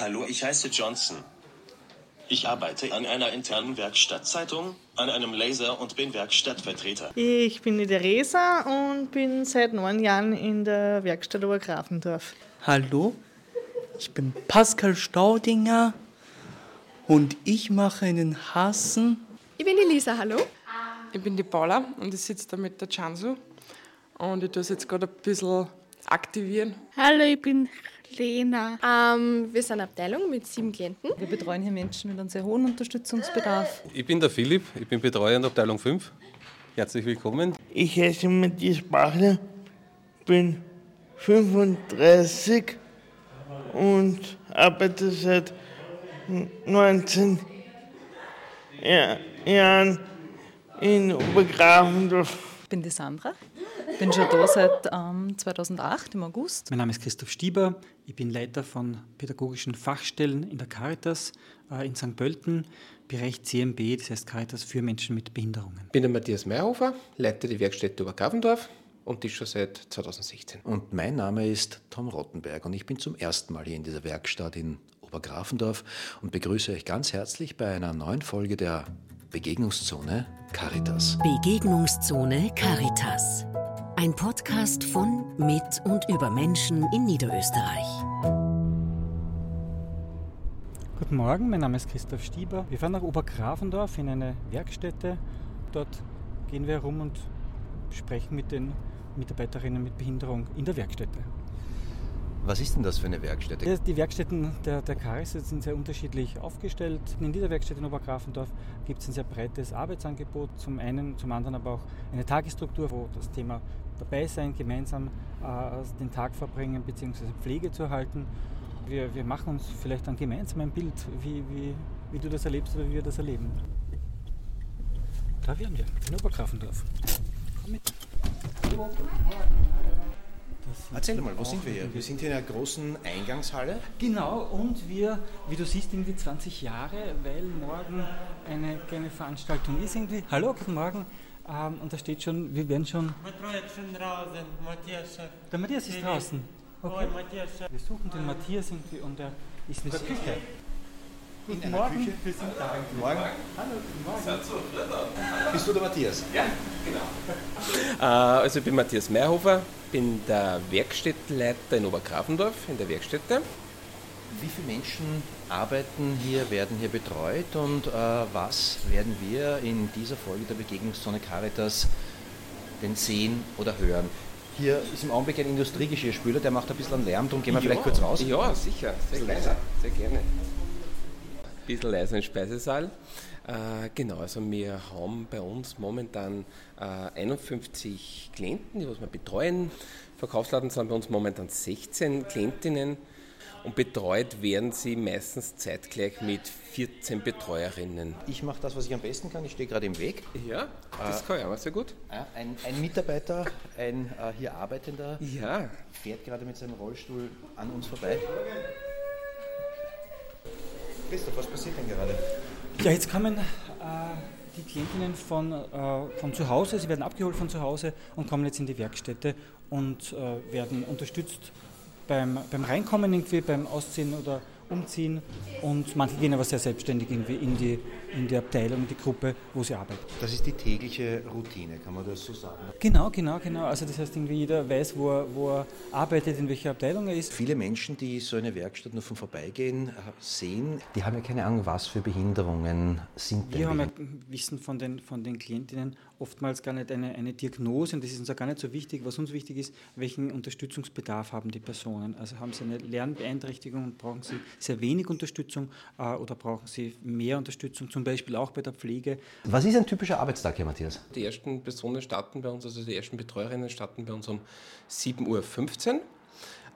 Hallo, ich heiße Johnson. Ich arbeite an einer internen Werkstattzeitung, an einem Laser und bin Werkstattvertreter. Ich bin die Theresa und bin seit neun Jahren in der Werkstatt Obergrafendorf. Hallo, ich bin Pascal Staudinger und ich mache einen Hasen. Ich bin die Lisa, hallo. Ich bin die Paula und ich sitze da mit der Chansu und ich tue es jetzt gerade ein bisschen aktivieren. Hallo, ich bin Lena. Ähm, wir sind eine Abteilung mit sieben Klienten. Wir betreuen hier Menschen mit einem sehr hohen Unterstützungsbedarf. Ich bin der Philipp, ich bin Betreuer in der Abteilung 5. Herzlich willkommen. Ich heiße Matthias Bachler, bin 35 und arbeite seit 19 Jahren in Obergrafendorf. Ich bin die Sandra, bin schon da seit ähm, 2008 im August. Mein Name ist Christoph Stieber, ich bin Leiter von pädagogischen Fachstellen in der Caritas äh, in St. Pölten, Bereich CMB, das heißt Caritas für Menschen mit Behinderungen. Ich bin der Matthias Meyerhofer, leite die Werkstätte Obergrafendorf und das schon seit 2016. Und mein Name ist Tom Rottenberg und ich bin zum ersten Mal hier in dieser Werkstatt in Obergrafendorf und begrüße euch ganz herzlich bei einer neuen Folge der Begegnungszone Caritas. Begegnungszone Caritas. Ein Podcast von, mit und über Menschen in Niederösterreich. Guten Morgen, mein Name ist Christoph Stieber. Wir fahren nach Obergrafendorf in eine Werkstätte. Dort gehen wir herum und sprechen mit den Mitarbeiterinnen mit Behinderung in der Werkstätte. Was ist denn das für eine Werkstätte? Die Werkstätten der, der Caris sind sehr unterschiedlich aufgestellt. In dieser Werkstätte in Obergrafendorf gibt es ein sehr breites Arbeitsangebot. Zum einen, zum anderen aber auch eine Tagesstruktur, wo das Thema dabei sein, gemeinsam äh, den Tag verbringen bzw. Pflege zu erhalten. Wir, wir machen uns vielleicht dann gemeinsam ein Bild, wie, wie, wie du das erlebst oder wie wir das erleben. Da wären wir, in Obergrafendorf. Komm mit. Erzähl mal, wo sind wir hier? Wir sind hier in einer großen Eingangshalle. Genau, und wir, wie du siehst, irgendwie 20 Jahre, weil morgen eine kleine Veranstaltung ist irgendwie. Hallo, guten Morgen. Ähm, und da steht schon, wir werden schon. Matthias schon draußen, Matthias. Der Matthias ist draußen. Okay. Wir suchen den Matthias irgendwie und er ist in der Küche. Guten in Morgen, Küche? wir sind da. Guten Morgen. Hallo, guten Morgen. Bist du der Matthias? Ja, genau. Äh, also ich bin Matthias Meyerhofer, bin der Werkstättenleiter in Obergrafendorf in der Werkstätte. Wie viele Menschen arbeiten hier, werden hier betreut und äh, was werden wir in dieser Folge der Begegnungszone Caritas denn sehen oder hören? Hier ist im Augenblick ein Industriegeschirrspüler, der macht ein bisschen Lärm, darum gehen wir ja, vielleicht kurz raus. Ja, sicher, sehr gerne. Sehr gerne. Ein bisschen leiser im Speisesaal. Äh, genau, also wir haben bei uns momentan äh, 51 Klienten, die was wir betreuen. Verkaufsladen sind bei uns momentan 16 Klientinnen und betreut werden sie meistens zeitgleich mit 14 Betreuerinnen. Ich mache das, was ich am besten kann. Ich stehe gerade im Weg. Ja, das äh, kann ich auch sehr gut. Ein, ein Mitarbeiter, ein äh, hier Arbeitender, ja. fährt gerade mit seinem Rollstuhl an uns vorbei. Christoph, was passiert denn gerade? Ja, jetzt kommen äh, die Klientinnen von, äh, von zu Hause, sie werden abgeholt von zu Hause und kommen jetzt in die Werkstätte und äh, werden unterstützt beim, beim Reinkommen, irgendwie beim Ausziehen oder Umziehen und manche gehen aber sehr selbstständig irgendwie in die, in die Abteilung, die Gruppe, wo sie arbeiten. Das ist die tägliche Routine, kann man das so sagen? Genau, genau, genau. Also das heißt, irgendwie jeder weiß, wo er, wo er arbeitet, in welcher Abteilung er ist. Viele Menschen, die so eine Werkstatt nur vom Vorbeigehen sehen, die haben ja keine Ahnung, was für Behinderungen sind Wir haben ja Wissen von den, von den Klientinnen oftmals gar nicht eine, eine Diagnose und das ist uns auch gar nicht so wichtig. Was uns wichtig ist, welchen Unterstützungsbedarf haben die Personen. Also haben sie eine Lernbeeinträchtigung und brauchen sie sehr wenig Unterstützung äh, oder brauchen sie mehr Unterstützung, zum Beispiel auch bei der Pflege. Was ist ein typischer Arbeitstag, Herr Matthias? Die ersten Personen starten bei uns, also die ersten Betreuerinnen starten bei uns um 7.15 Uhr.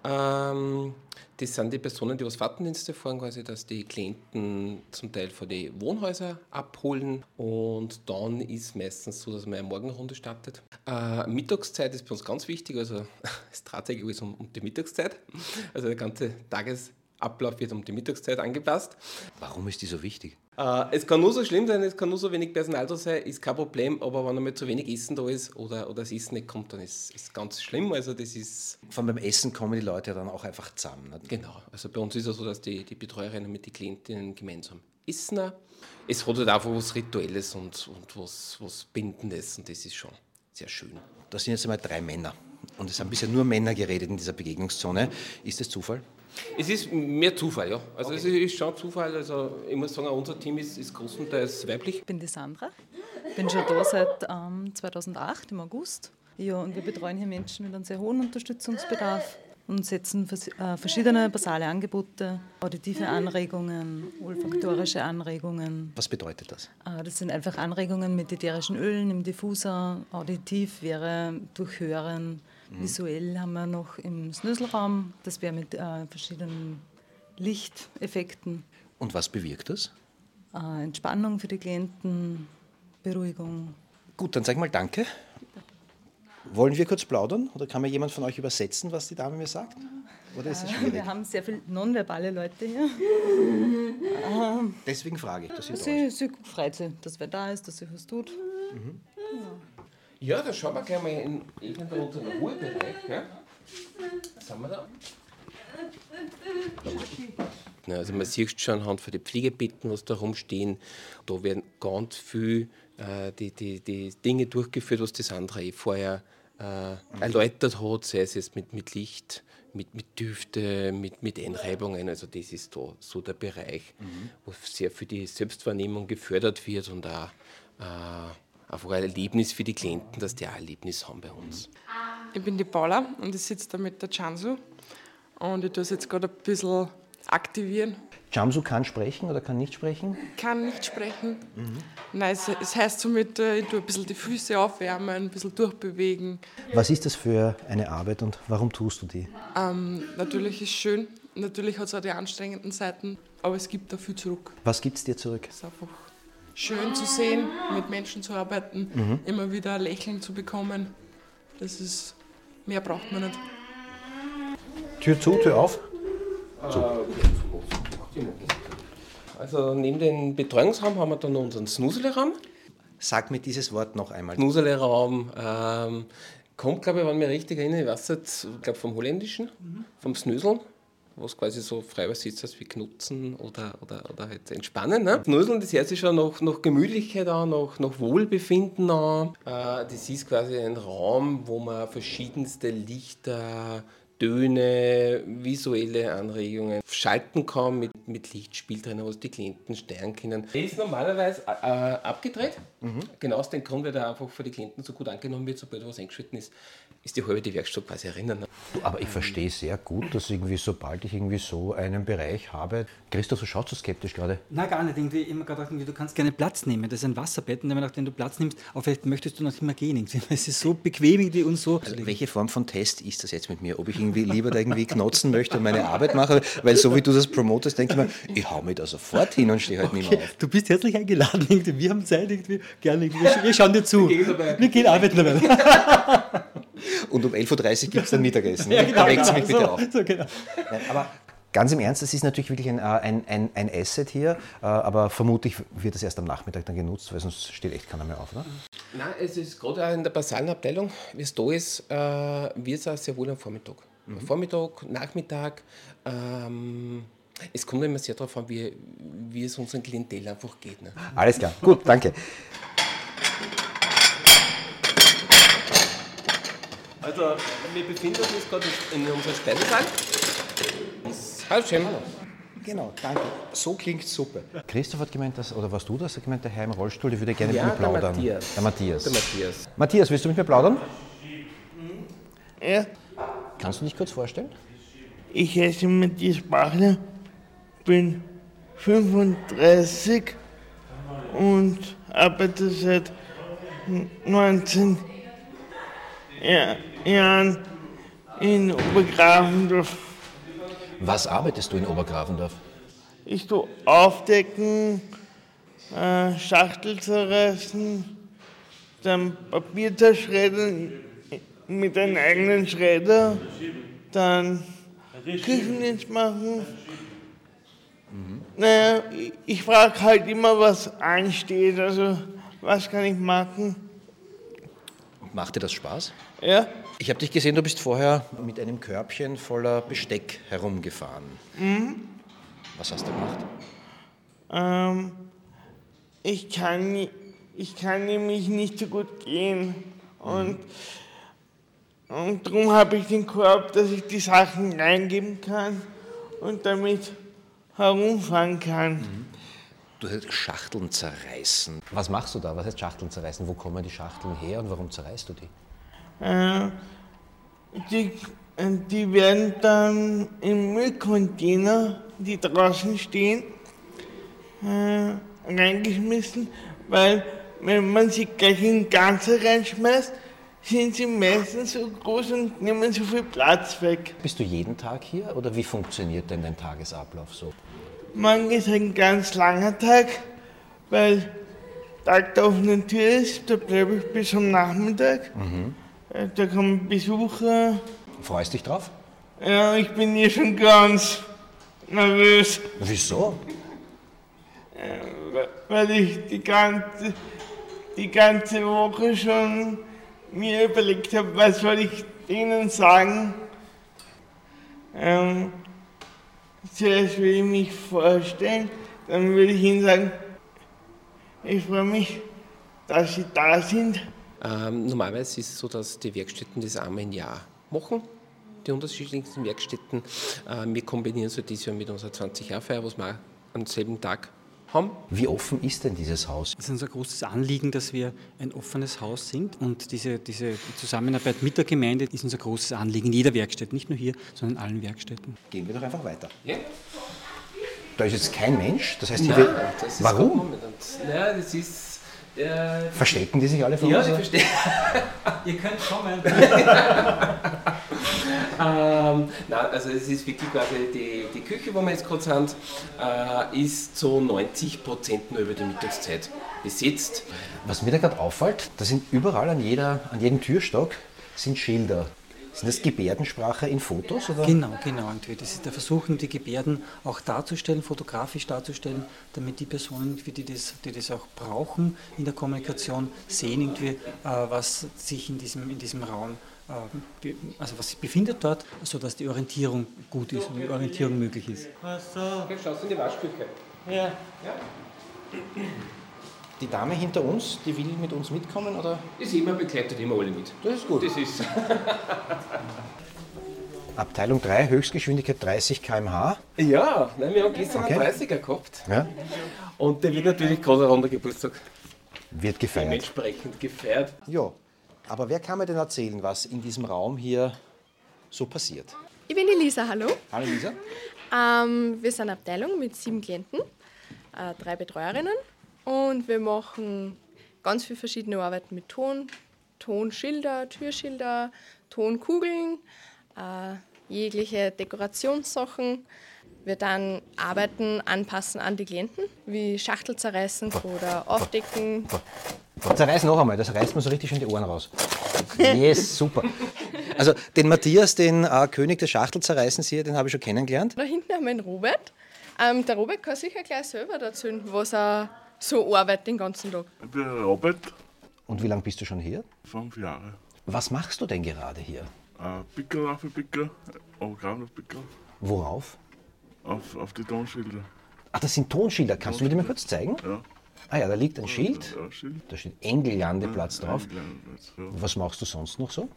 Ähm, das sind die Personen, die was Fahrtendienste fahren, quasi, dass die Klienten zum Teil von den Wohnhäusern abholen und dann ist meistens so, dass man eine Morgenrunde startet. Äh, Mittagszeit ist bei uns ganz wichtig, also es dreht sich alles um, um die Mittagszeit, also der ganze Tagesablauf wird um die Mittagszeit angepasst. Warum ist die so wichtig? Äh, es kann nur so schlimm sein, es kann nur so wenig Personal da sein, ist kein Problem, aber wenn einmal zu wenig Essen da ist oder, oder das Essen nicht kommt, dann ist es ganz schlimm. Also das ist Von beim Essen kommen die Leute ja dann auch einfach zusammen. Ne? Genau, also bei uns ist es so, dass die, die Betreuerinnen mit den Klientinnen gemeinsam essen. Es hat halt einfach was Rituelles und, und was, was Bindendes und das ist schon sehr schön. Da sind jetzt einmal drei Männer. Und es haben bisher nur Männer geredet in dieser Begegnungszone. Ist das Zufall? Es ist mehr Zufall, ja. Also es ist schon Zufall. Also ich muss sagen, unser Team ist, ist größtenteils weiblich. Ich bin die Sandra, bin schon da seit ähm, 2008 im August. Ja, und wir betreuen hier Menschen mit einem sehr hohen Unterstützungsbedarf und setzen vers äh, verschiedene basale Angebote, auditive Anregungen, olfaktorische Anregungen. Was bedeutet das? Äh, das sind einfach Anregungen mit ätherischen Ölen im Diffuser. Auditiv wäre durch Hören. Mhm. Visuell haben wir noch im Snöselraum, das wäre mit äh, verschiedenen Lichteffekten. Und was bewirkt das? Äh, Entspannung für die Klienten, Beruhigung. Gut, dann sag mal Danke. Wollen wir kurz plaudern? Oder kann mir jemand von euch übersetzen, was die Dame mir sagt? Oder ist es schwierig? Wir haben sehr viele nonverbale Leute hier. Deswegen frage ich, dass ihr sie, sie freut sich, dass wer da ist, dass sie was tut. Ja, da schauen wir gleich mal in irgendeinen unseren Ruhebereich. Ja? Sind wir da? Ja, also man sieht schon anhand von den Pflegebetten, was da rumstehen, da werden ganz viel äh, die, die, die Dinge durchgeführt, was das andere eh vorher äh, erläutert hat, sei es jetzt mit, mit Licht, mit, mit Düfte, mit, mit Einreibungen. Also das ist da so der Bereich, wo sehr für die Selbstwahrnehmung gefördert wird und auch äh, einfach ein Erlebnis für die Klienten, dass die auch ein Erlebnis haben bei uns. Ich bin die Paula und ich sitze da mit der Chansu und ich tue es jetzt gerade ein bisschen aktivieren. Jamsu kann sprechen oder kann nicht sprechen? Kann nicht sprechen. Nein, es, es heißt somit, äh, ich tue ein bisschen die Füße aufwärmen, ein bisschen durchbewegen. Was ist das für eine Arbeit und warum tust du die? Ähm, natürlich ist es schön, natürlich hat es auch die anstrengenden Seiten, aber es gibt da viel zurück. Was gibt es dir zurück? Es ist einfach schön zu sehen, mit Menschen zu arbeiten, Mhm. immer wieder ein Lächeln zu bekommen. Das ist, mehr braucht man nicht. Tür zu, Tür auf? Also neben dem Betreuungsraum haben wir dann noch unseren Snusele-Raum. Sag mir dieses Wort noch einmal. Snusele-Raum ähm, kommt, glaube ich, wenn ich mich richtig erinnere, ich weiß ich glaube vom Holländischen, vom Snöseln, was quasi so frei übersetzt heißt wie Knutzen oder, oder, oder halt entspannen. Ne? Snöseln, das hört sich schon nach, nach Gemütlichkeit an, nach, nach Wohlbefinden an. Äh, das ist quasi ein Raum, wo man verschiedenste Lichter, Töne, visuelle Anregungen schalten kann mit, mit Lichtspiel drin, was die Klienten steuern können. Der ist normalerweise äh, abgedreht. Genau aus dem Grund, weil der einfach für die Klienten so gut angenommen wird, sobald was eingeschritten ist, ist die halbe die Werkstatt quasi erinnern. Aber ich verstehe sehr gut, dass irgendwie, sobald ich irgendwie so einen Bereich habe. Christoph, du schaust so skeptisch gerade. Na gar nicht. Irgendwie immer gerade irgendwie, du kannst gerne Platz nehmen. Das ist ein Wasserbett, und nachdem du Platz nimmst, aber vielleicht möchtest du noch immer gehen. Irgendwie. Es ist so bequem irgendwie und so. Also welche Form von Test ist das jetzt mit mir? Ob ich irgendwie lieber da irgendwie knotzen möchte und meine Arbeit mache? Weil so wie du das promotest, denke ich mir, ich hau mich da sofort hin und stehe halt nicht mehr auf. Du bist herzlich eingeladen. Irgendwie. Wir haben Zeit, irgendwie. gerne. Irgendwie. Wir, wir schauen dir zu. Wir gehen arbeiten dabei. Und um 11.30 Uhr gibt es dann Mittagessen. Ja, genau, da weckt sie mich genau, bitte so, auf. so, genau. Nein, aber ganz im Ernst, das ist natürlich wirklich ein, äh, ein, ein, ein Asset hier, äh, aber vermutlich wird das erst am Nachmittag dann genutzt, weil sonst steht echt keiner mehr auf, oder? Nein, es ist gerade auch in der basalen Abteilung, wie es da ist, äh, wird es auch sehr wohl am Vormittag. Mhm. Vormittag, Nachmittag. Ähm, es kommt immer sehr darauf an, wie, wie es unseren Klientel einfach geht. Ne? Alles klar, gut, danke. Also, wir befinden uns jetzt gerade in unserem Speisesaal. Hallo, Cem. Genau, danke. So klingt super. Christoph hat gemeint, dass, oder warst du das? Er hat gemeint, der Herr im Rollstuhl, der würde gerne Ja, mit mir der plaudern. Matthias. Der Matthias. Der Matthias. Matthias, willst du mit mir plaudern? Ja, Kannst du dich kurz vorstellen? ich heiße Matthias Bachler, bin 35 und arbeite seit 19 Ja- Jahren in Obergrafendorf. Was arbeitest du in Obergrafendorf? Ich tue aufdecken, äh, Schachtel zerreißen, dann Papier zerschreddern mit einem eigenen Schredder, dann Küchendienst machen. Naja, ich- ich frage halt immer, was ansteht. Also, was kann ich machen? Macht dir das Spaß? Ja. Ich habe dich gesehen, du bist vorher mit einem Körbchen voller Besteck herumgefahren. Mhm. Was hast du gemacht? Ähm, ich kann, ich kann nämlich nicht so gut gehen. Und, und darum habe ich den Korb, dass ich die Sachen reingeben kann und damit herumfahren kann. Du hast Schachteln zerreißen. Was machst du da? Was heißt Schachteln zerreißen? Wo kommen die Schachteln her und warum zerreißt du die? Äh, die, die werden dann im Müllcontainer, die draußen stehen, äh, reingeschmissen, weil wenn man sie gleich in Ganze reinschmeißt, sind sie meistens so groß und nehmen so viel Platz weg. Bist du jeden Tag hier oder wie funktioniert denn dein Tagesablauf so? Morgen ist ein ganz langer Tag, weil Tag der offenen Tür ist, da bleibe ich bis am Nachmittag. Mhm. Äh, Da kommen Besucher. Freust dich drauf? Ja, ich bin hier schon ganz nervös. Wieso? Äh, Weil ich die ganze, die ganze Woche schon mir überlegt habe, was soll ich denen sagen. Ähm, zuerst will ich mich vorstellen, dann würde ich ihnen sagen, ich freue mich, dass sie da sind. Ähm, normalerweise ist es so, dass die Werkstätten das einmal im Jahr machen, die unterschiedlichsten Werkstätten. Äh, wir kombinieren so dieses Jahr mit unserer 20-Jahr-Feier, was wir am selben Tag haben. Wie offen ist denn dieses Haus? Es ist unser großes Anliegen, dass wir ein offenes Haus sind und diese, diese Zusammenarbeit mit der Gemeinde ist unser großes Anliegen in jeder Werkstatt, nicht nur hier, sondern in allen Werkstätten. Gehen wir doch einfach weiter. Ja. Da ist jetzt kein Mensch, das heißt, hier Nein, das ist warum? Ja, das ist. Äh, Verstecken die sich alle von ja, uns? die oder? verstehen. Ihr könnt kommen. ähm, nein, also es ist wirklich quasi die, die Küche, wo wir jetzt gerade sind, äh, ist zu 90 Prozent nur über die Mittagszeit besetzt. Was mir da gerade auffällt, da sind überall an, jeder, an jedem Türstock sind Schilder. Sind das Gebärdensprache in Fotos? Oder? Genau, genau. Das ist der Versuch, die Gebärden auch darzustellen, fotografisch darzustellen, damit die Personen, die das, die das auch brauchen in der Kommunikation, sehen, irgendwie, äh, was sich in diesem, in diesem Raum, also was sich befindet dort, sodass die Orientierung gut ist und die Orientierung möglich ist. Jetzt schaust du in die Waschküche. Ja. Die Dame hinter uns, die will mit uns mitkommen? Oder? Ist immer begleitet immer alle mit. Das ist gut. Das ist. Abteilung 3, Höchstgeschwindigkeit 30 km/h. Ja, nein, wir haben gestern Okay. einen 30er gehabt. Ja. Und der wird natürlich gerade ein runder Geburtstag Wird gefeiert. dementsprechend gefeiert. Ja, aber wer kann mir denn erzählen, was in diesem Raum hier so passiert? Ich bin die Lisa, hallo. Hallo Lisa. Ähm, wir sind eine Abteilung mit sieben Klienten, äh, drei Betreuerinnen und wir machen ganz viele verschiedene Arbeiten mit Ton, Tonschilder, Türschilder, Tonkugeln, äh, jegliche Dekorationssachen. Wir dann Arbeiten anpassen an die Klienten, wie Schachtel zerreißen oder aufdecken. Zerreiß noch einmal, das reißt mir so richtig schön die Ohren raus. Yes, super. Also den Matthias, den äh, König des Schachtelzerreißens hier, den habe ich schon kennengelernt. Da hinten haben wir den Robert. Ähm, der Robert kann sicher gleich selber erzählen, was er so arbeitet den ganzen Tag. Ich bin Robert, Und wie lange bist du schon hier? fünf Jahre. Was machst du denn gerade hier? Äh, Pickel auf Pickel, Autogramm auf Pickel, Worauf? auf, auf die Tonschilder. Ach, das sind Tonschilder. Kannst du mir die mal kurz zeigen? Ja. Ah ja, da liegt ein Schild. Ja, Schild. Da steht Engellandeplatz drauf. Engellandeplatz, ja. Was machst du sonst noch so?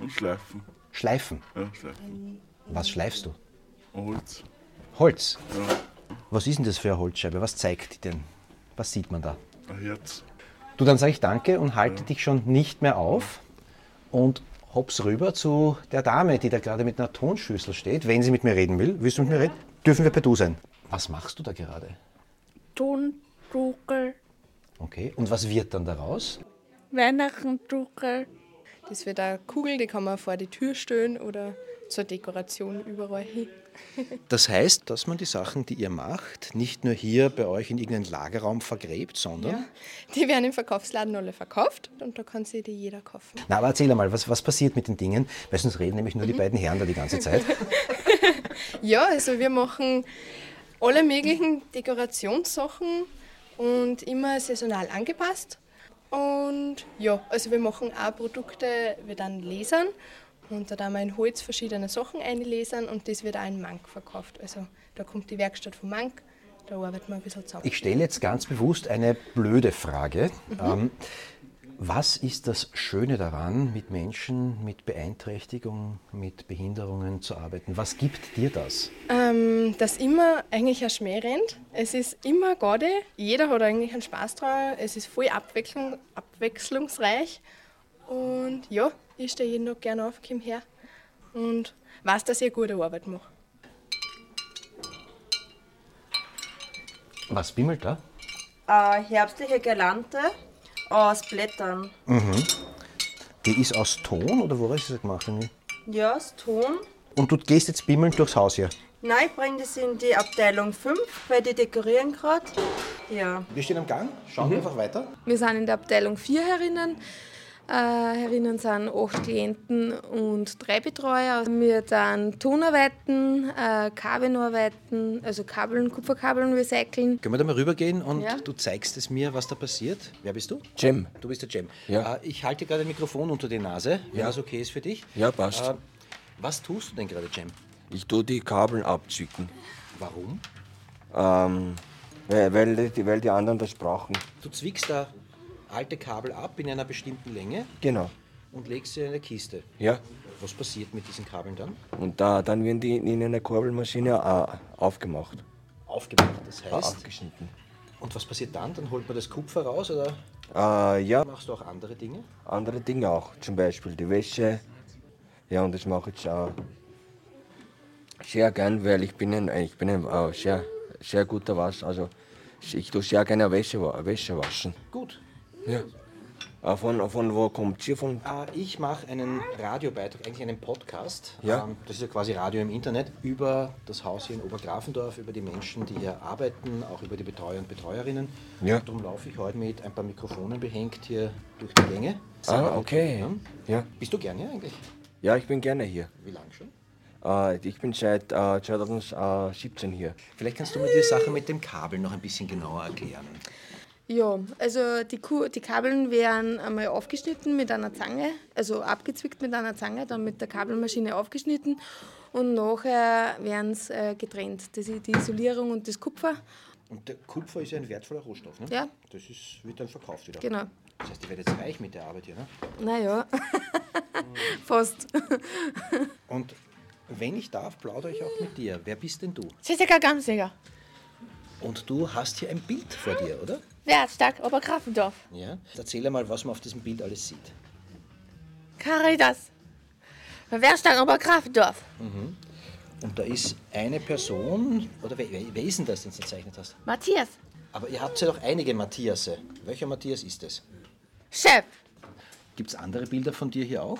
Und Schleifen. Schleifen. Ja, Schleifen. Was schleifst du? Holz. Holz. Ja, Was ist denn das für eine Holzscheibe? Was zeigt die denn? Was sieht man da? ein Herz. Du, dann sage ich danke und halte dich schon nicht mehr auf und hops rüber zu der Dame, die da gerade mit einer Tonschüssel steht, wenn sie mit mir reden will. Willst du mit mir reden? Dürfen wir per Du sein? Was machst du da gerade? Tondruckel, Okay, und was wird dann daraus? Weihnachtsdruckel, Das wird eine Kugel, die kann man vor die Tür stellen oder zur Dekoration überall hin. Das heißt, dass man die Sachen, die ihr macht, nicht nur hier bei euch in irgendeinen Lagerraum vergräbt, sondern... Ja. Die werden im Verkaufsladen alle verkauft und da kann sich die jeder kaufen. Na, aber erzähl einmal, was, was passiert mit den Dingen? Weil sonst reden nämlich nur die beiden Herren da die ganze Zeit. Ja, also wir machen alle möglichen Dekorationssachen und immer saisonal angepasst. Und ja, also wir machen auch Produkte, wir dann lasern und da haben wir in Holz verschiedene Sachen einlesern und das wird auch in Mank verkauft. Also da kommt die Werkstatt von Mank, da arbeiten wir ein bisschen zusammen. Ich stelle jetzt ganz bewusst eine blöde Frage. Mhm. Ähm, was ist das Schöne daran, mit Menschen mit Beeinträchtigung, mit Behinderungen zu arbeiten? Was gibt dir das? Ähm, dass immer eigentlich ein Schmäh rennt. Es ist immer gerade, jeder hat eigentlich einen Spaß dran. Es ist voll abwechslung, abwechslungsreich. Und ja, ich stehe jeden Tag gerne auf, komm her und weiß, dass ich eine gute Arbeit mache. Was bimmelt da? Äh, herbstliche Girlande aus Blättern. Mhm. Die ist aus Ton oder woraus ist sie gemacht? irgendwie? Ja, aus Ton. Und du gehst jetzt bimmelnd durchs Haus hier. Nein, ich bringe das in die Abteilung 5, weil die dekorieren gerade. Ja. Wir stehen am Gang, schauen wir einfach weiter. Wir sind in der Abteilung 4 herinnen. Äh, herinnen sind acht Klienten und drei Betreuer. Wir dann Tonarbeiten, äh, Kabelnarbeiten, also Kabeln, Kupferkabeln recyceln. Können wir da mal rübergehen und Ja. du zeigst es mir, was da passiert? Wer bist du? Cem. Du bist der Cem. Ja. Äh, ich halte dir gerade ein Mikrofon unter die Nase, wenn Ja. das okay ist für dich. Ja, passt. Äh, was tust du denn gerade, Cem? Ich tue die Kabel abzwicken. Warum? Ähm, weil, weil, die, weil die anderen das brauchen. Du zwickst da alte Kabel ab in einer bestimmten Länge Genau. und legst sie in eine Kiste. Ja. Was passiert mit diesen Kabeln dann? Und da, dann werden die in einer Kurbelmaschine äh, aufgemacht. Aufgemacht, das Ah, heißt. Aufgeschnitten. Und was passiert dann? Dann holt man das Kupfer raus oder Äh, ja, machst du auch andere Dinge? andere Dinge auch. Zum Beispiel die Wäsche. Ja, und das mache ich äh, sehr gern, weil ich bin ein, ich bin ein äh, sehr, sehr guter Wasch. Also ich tue sehr gerne Wäsche, Wäsche waschen. Gut. Ja. Äh, von, von wo kommt sie? Von Äh, ich mache einen Radiobeitrag, eigentlich einen Podcast. Ja. Ähm, das ist ja quasi Radio im Internet über das Haus hier in Obergrafendorf, über die Menschen, die hier arbeiten, auch über die Betreuer und Betreuerinnen. Ja. Und darum laufe ich heute mit ein paar Mikrofonen behängt hier durch die Gänge. Ah, okay. Ja. Bist du gern hier eigentlich? Ja, ich bin gerne hier. Wie lange schon? Äh, ich bin seit äh, 2017 hier. Vielleicht kannst du mir die Sache mit dem Kabel noch ein bisschen genauer erklären. Ja, also die, Ku die Kabeln werden einmal aufgeschnitten mit einer Zange, also abgezwickt mit einer Zange, dann mit der Kabelmaschine aufgeschnitten und nachher werden sie äh, getrennt. Das ist die Isolierung und das Kupfer. Und der Kupfer ist ja ein wertvoller Rohstoff, ne? Ja. Das ist, wird dann verkauft wieder. Genau. Das heißt, ihr werdet jetzt reich mit der Arbeit hier, ne? Naja, fast. Und wenn ich darf, plaudere ich auch mit dir. Wer bist denn du? Jessica Gamsiger. Und du hast hier ein Bild vor dir, oder? Wertstadt Obergrafendorf. Ja. Erzähl mal, was man auf diesem Bild alles sieht. Caritas. Werkstatt Obergrafendorf. Mhm. Und da ist eine Person, oder wer, wer, wer ist denn das, den du gezeichnet hast? Matthias. Aber ihr habt ja doch einige Matthiasse. Welcher Matthias ist es? Chef. Gibt es andere Bilder von dir hier auch?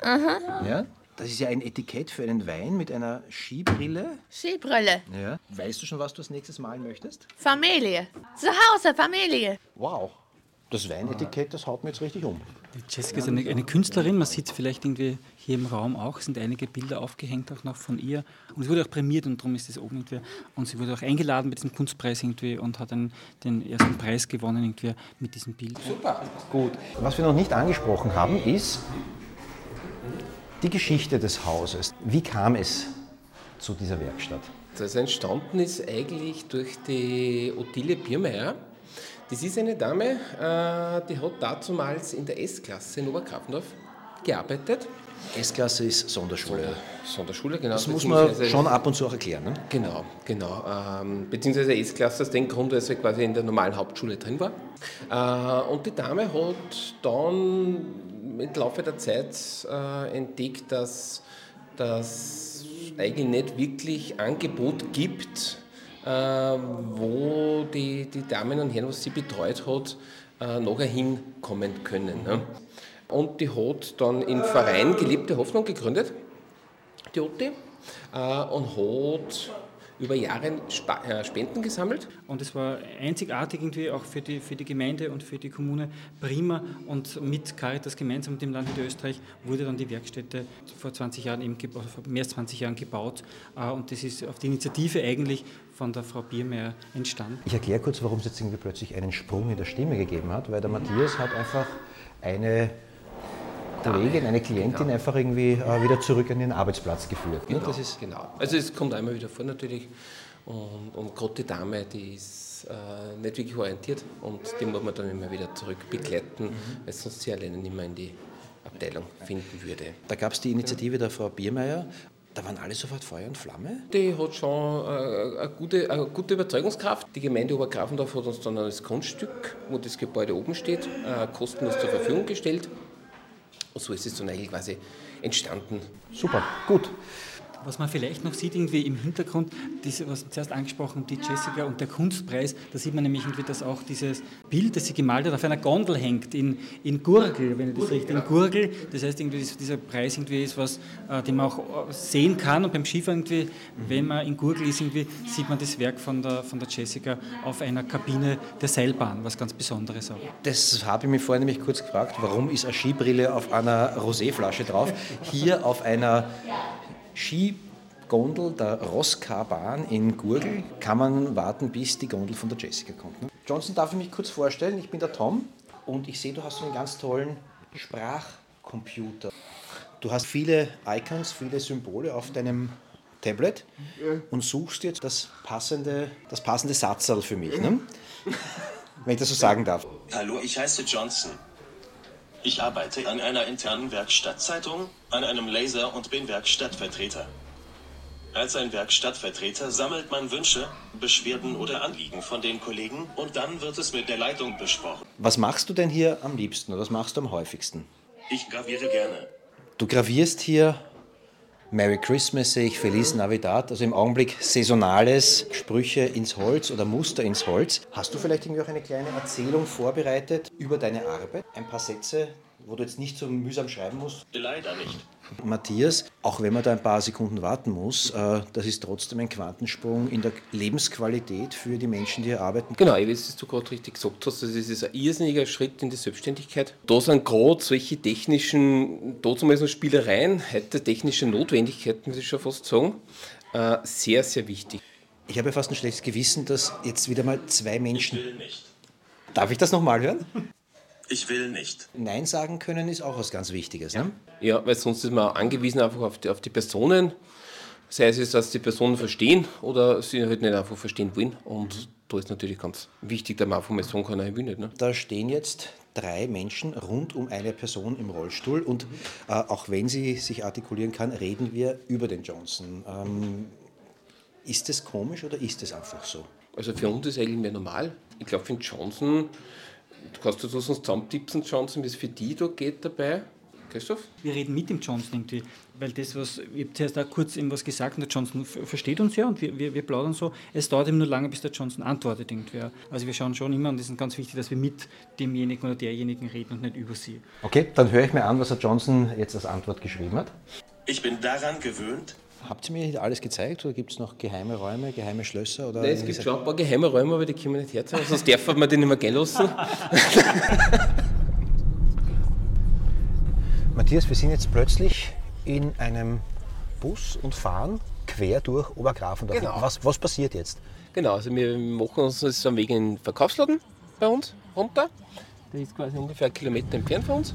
Aha. Ja. Das ist ja ein Etikett für einen Wein mit einer Skibrille. Skibrille. Ja. Weißt du schon, was du als nächstes malen möchtest? Familie. Zu Hause, Familie. Wow. Das Weinetikett, das haut mir jetzt richtig um. Die Jessica ist eine, eine Künstlerin, man sieht es vielleicht irgendwie hier im Raum auch, es sind einige Bilder aufgehängt auch noch von ihr. Und sie wurde auch prämiert und darum ist das oben irgendwie. Und sie wurde auch eingeladen bei diesem Kunstpreis irgendwie und hat dann den ersten Preis gewonnen irgendwie mit diesem Bild. Super. Gut. Was wir noch nicht angesprochen haben, ist die Geschichte des Hauses. Wie kam es zu dieser Werkstatt? Das entstanden ist eigentlich durch die Ottilie Biermeier. Das ist eine Dame, äh, die hat dazumals in der S-Klasse in Obergrafendorf gearbeitet. S-Klasse ist Sonderschule. Sonderschule, genau. Das muss man schon ab und zu auch erklären. Ne? Genau, genau. Ähm, beziehungsweise S-Klasse aus dem Grund, weil sie quasi in der normalen Hauptschule drin war. Äh, und die Dame hat dann im Laufe der Zeit äh, entdeckt, dass das eigentlich nicht wirklich Angebot gibt, äh, wo die, die Damen und Herren, was sie betreut hat, äh, nachher hinkommen können. Ne? Und die hat dann im Verein Gelebte Hoffnung gegründet, die Otti, äh, und hat über Jahre äh, Spenden gesammelt. Und es war einzigartig irgendwie auch für die, für die Gemeinde und für die Kommune prima. Und mit Caritas gemeinsam mit dem Land Niederösterreich wurde dann die Werkstätte vor 20 Jahren, eben, vor mehr als 20 Jahren gebaut. Äh, Und das ist auf die Initiative eigentlich von der Frau Biermeier entstanden. Ich erkläre kurz, warum es jetzt irgendwie plötzlich einen Sprung in der Stimme gegeben hat, weil der Matthias hat einfach eine Kollegin, eine Klientin einfach irgendwie äh, wieder zurück an ihren Arbeitsplatz geführt. Ne? Genau, Das ist genau. Also es kommt einmal wieder vor natürlich. Und, und gerade die Dame, die ist äh, nicht wirklich orientiert und die muss man dann immer wieder zurück begleiten, Mhm. weil sonst sie alleine nicht mehr in die Abteilung finden würde. Da gab es die Initiative der Frau Biermeier. Da waren alle sofort Feuer und Flamme. Die hat schon äh, eine, gute, eine gute Überzeugungskraft. Die Gemeinde Obergrafendorf hat uns dann das Grundstück, wo das Gebäude oben steht, äh, kostenlos zur Verfügung gestellt. Und so ist es dann eigentlich quasi entstanden. Super, gut. Was man vielleicht noch sieht, irgendwie im Hintergrund, diese, was zuerst angesprochen, die Jessica und der Kunstpreis, da sieht man nämlich irgendwie, dass auch dieses Bild, das sie gemalt hat, auf einer Gondel hängt, in, in Gurgel, wenn ich das richtig, in Gurgel. Das heißt, irgendwie, dieser Preis irgendwie ist was, äh, den man auch äh, sehen kann und beim Skifahren irgendwie, wenn man in Gurgel ist, irgendwie, sieht man das Werk von der, von der Jessica auf einer Kabine der Seilbahn, was ganz Besonderes auch. Das habe ich mich vorher nämlich kurz gefragt, warum ist eine Skibrille auf einer Roséflasche drauf? Hier auf einer Skigondel der Roskar-Bahn in Gurgel kann man warten, bis die Gondel von der Jessica kommt. ne? Johnson, darf ich mich kurz vorstellen? Ich bin der Tom und ich sehe, du hast so einen ganz tollen Sprachcomputer. Du hast viele Icons, viele Symbole auf deinem Tablet und suchst jetzt das passende, das passende Satzerl für mich, ne? wenn ich das so sagen darf. Hallo, ich heiße Johnson. Ich arbeite an einer internen Werkstattzeitung, an einem Laser und bin Werkstattvertreter. Als ein Werkstattvertreter sammelt man Wünsche, Beschwerden oder Anliegen von den Kollegen und dann wird es mit der Leitung besprochen. Was machst du denn hier am liebsten oder was machst du am häufigsten? Ich graviere gerne. Du gravierst hier Merry Christmas, sehe ich, Feliz Navidad, also im Augenblick saisonales Sprüche ins Holz oder Muster ins Holz. Hast du vielleicht irgendwie auch eine kleine Erzählung vorbereitet über deine Arbeit? Ein paar Sätze, wo du jetzt nicht so mühsam schreiben musst? Leider nicht. Matthias, auch wenn man da ein paar Sekunden warten muss, äh, das ist trotzdem ein Quantensprung in der Lebensqualität für die Menschen, die hier arbeiten. Genau, wie du gerade richtig gesagt hast, das ist ein irrsinniger Schritt in die Selbstständigkeit. Da sind gerade solche technischen, da zum Beispiel Spielereien, heute technische Notwendigkeiten, muss ich schon fast sagen, äh, sehr, sehr wichtig. Ich habe ja fast ein schlechtes Gewissen, dass jetzt wieder mal zwei Menschen. Ich will nicht. Darf ich das nochmal hören? Ich will nicht. Nein sagen können ist auch was ganz Wichtiges. Ne? Ja, weil sonst ist man angewiesen einfach auf die, auf die Personen. Sei es, jetzt, dass die Personen verstehen oder sie halt nicht einfach verstehen wollen. Und da ist natürlich ganz wichtig, dass man einfach mal sagen kann, ich will nicht. Ne? Da stehen jetzt drei Menschen rund um eine Person im Rollstuhl und äh, auch wenn sie sich artikulieren kann, reden wir über den Johnson. Ähm, ist das komisch oder ist es einfach so? Also für uns ist es eigentlich mehr normal. Ich glaube, für den Johnson, kannst du das sonst zusammentipsen, Johnson, wie es für die da geht dabei. Christoph? Wir reden mit dem Johnson irgendwie, weil das, was, ich habe zuerst auch kurz eben was gesagt und der Johnson versteht uns ja und wir, wir, wir plaudern so. Es dauert eben nur lange, bis der Johnson antwortet irgendwer. Also wir schauen schon immer und es ist ganz wichtig, dass wir mit demjenigen oder derjenigen reden und nicht über sie. Okay, dann höre ich mir an, was der Johnson jetzt als Antwort geschrieben hat. Ich bin daran gewöhnt, Habt ihr mir hier alles gezeigt oder gibt es noch geheime Räume, geheime Schlösser? Oder Nein, es gibt schon ein paar geheime Räume, aber die können wir nicht herzeigen, sonst darf man die nicht mehr gehen lassen. Matthias, wir sind jetzt plötzlich in einem Bus und fahren quer durch Obergrafendorf. Genau. Was, was passiert jetzt? Genau, also wir machen uns jetzt am Weg in den Verkaufsladen bei uns runter. Der ist quasi ungefähr einen Kilometer entfernt von uns.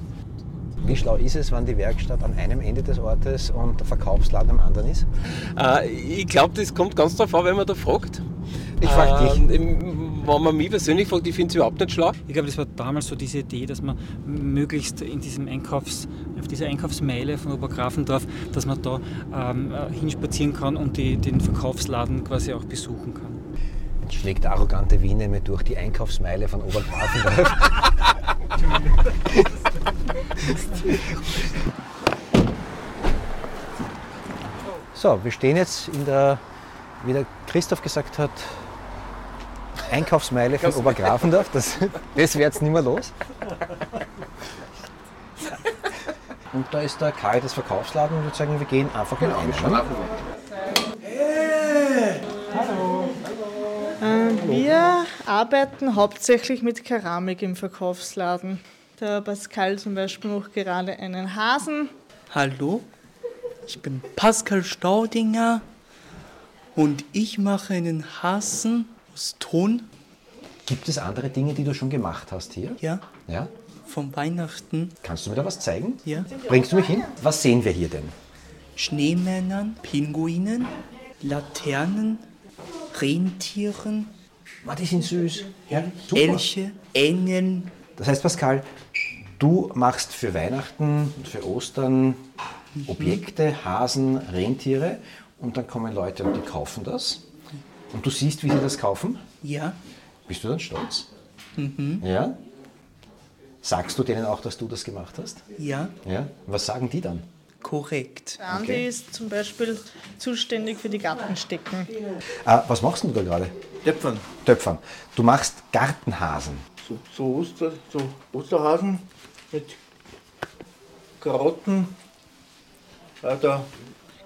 Wie schlau ist es, wenn die Werkstatt am einen Ende des Ortes und der Verkaufsladen am anderen ist? Äh, ich glaube, das kommt ganz darauf an, wenn man da fragt. Ich frag dich. Ähm, wenn man mich persönlich fragt, ich finde es überhaupt nicht schlau. Ich glaube, das war damals so diese Idee, dass man möglichst in diesem Einkaufs, auf dieser Einkaufsmeile von Obergrafendorf, dass man da ähm, äh, hinspazieren kann und die, den Verkaufsladen quasi auch besuchen kann. Jetzt schlägt der arrogante Wiener mir durch die Einkaufsmeile von Obergrafendorf. so, wir stehen jetzt in der, wie der Christoph gesagt hat, Einkaufsmeile von Obergrafendorf. Das, das wird jetzt nicht mehr los. Und da ist der Karl des Verkaufsladen und ich würde sagen, wir gehen einfach mal rein. ne? Äh, Wir arbeiten hauptsächlich mit Keramik im Verkaufsladen. Der Pascal zum Beispiel macht gerade einen Hasen. Hallo, ich bin Pascal Staudinger Und ich mache einen Hasen aus Ton. Gibt es andere Dinge, die du schon gemacht hast hier? Ja. Ja? Von Weihnachten. Kannst du mir da was zeigen? Ja. Bringst du mich hin? Was sehen wir hier denn? Schneemännern, Pinguinen, Laternen, Rentieren. Ah, die sind süß. Ja, super. Elche, Engeln. Das heißt, Pascal, du machst für Weihnachten und für Ostern Objekte, Hasen, Rentiere und dann kommen Leute und die kaufen das. Und du siehst, wie sie das kaufen? Ja. Bist du dann stolz? Mhm. Ja? Sagst du denen auch, dass du das gemacht hast? Ja. Ja? Was sagen die dann? Korrekt. Der Andi ist zum Beispiel zuständig für die Gartenstecken. Ah, was machst du da gerade? Töpfern. Töpfern. Du machst Gartenhasen. So, so, Oster, so Osterhasen mit Karotten. Ja, da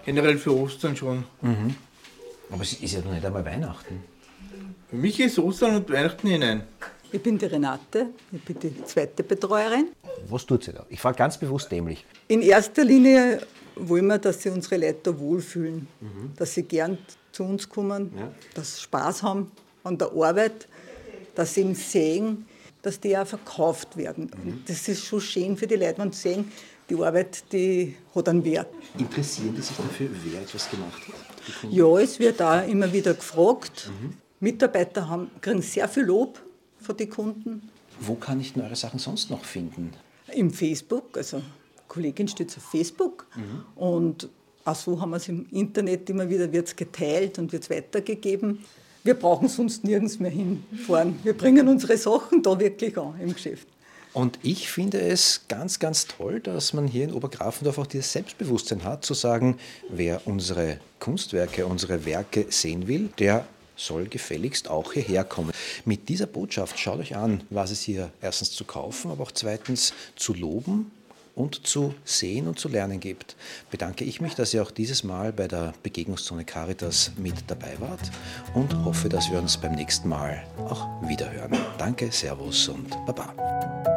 generell für Ostern schon. Mhm. Aber es ist ja noch nicht einmal Weihnachten. Für mich ist Ostern und Weihnachten hinein. Ich bin die Renate, ich bin die zweite Betreuerin. Was tut sie da? Ich frage ganz bewusst dämlich. In erster Linie wollen wir, dass sie unsere Leute wohlfühlen, dass sie gern zu uns kommen, Ja. dass sie Spaß haben an der Arbeit, dass sie eben sehen, dass die auch verkauft werden. Und das ist schon schön für die Leute, wenn sie sehen, die Arbeit die hat einen Wert. Interessieren die sich dafür, wer etwas gemacht hat? Ja, es wird da immer wieder gefragt. Mitarbeiter haben, kriegen sehr viel Lob von den Kunden. Wo kann ich denn eure Sachen sonst noch finden? Im Facebook, also Kollegin steht auf Facebook und auch so haben wir es im Internet immer wieder wird's geteilt und wird weitergegeben. Wir brauchen sonst nirgends mehr hinfahren. Wir bringen unsere Sachen da wirklich an im Geschäft. Und ich finde es ganz, ganz toll, dass man hier in Obergrafendorf auch dieses Selbstbewusstsein hat, zu sagen, wer unsere Kunstwerke, unsere Werke sehen will, der soll gefälligst auch hierher kommen. Mit dieser Botschaft schaut euch an, was es hier erstens zu kaufen, aber auch zweitens zu loben und zu sehen und zu lernen gibt. Bedanke ich mich, dass ihr auch dieses Mal bei der Begegnungszone Caritas mit dabei wart und hoffe, dass wir uns beim nächsten Mal auch wiederhören. Danke, Servus und Baba.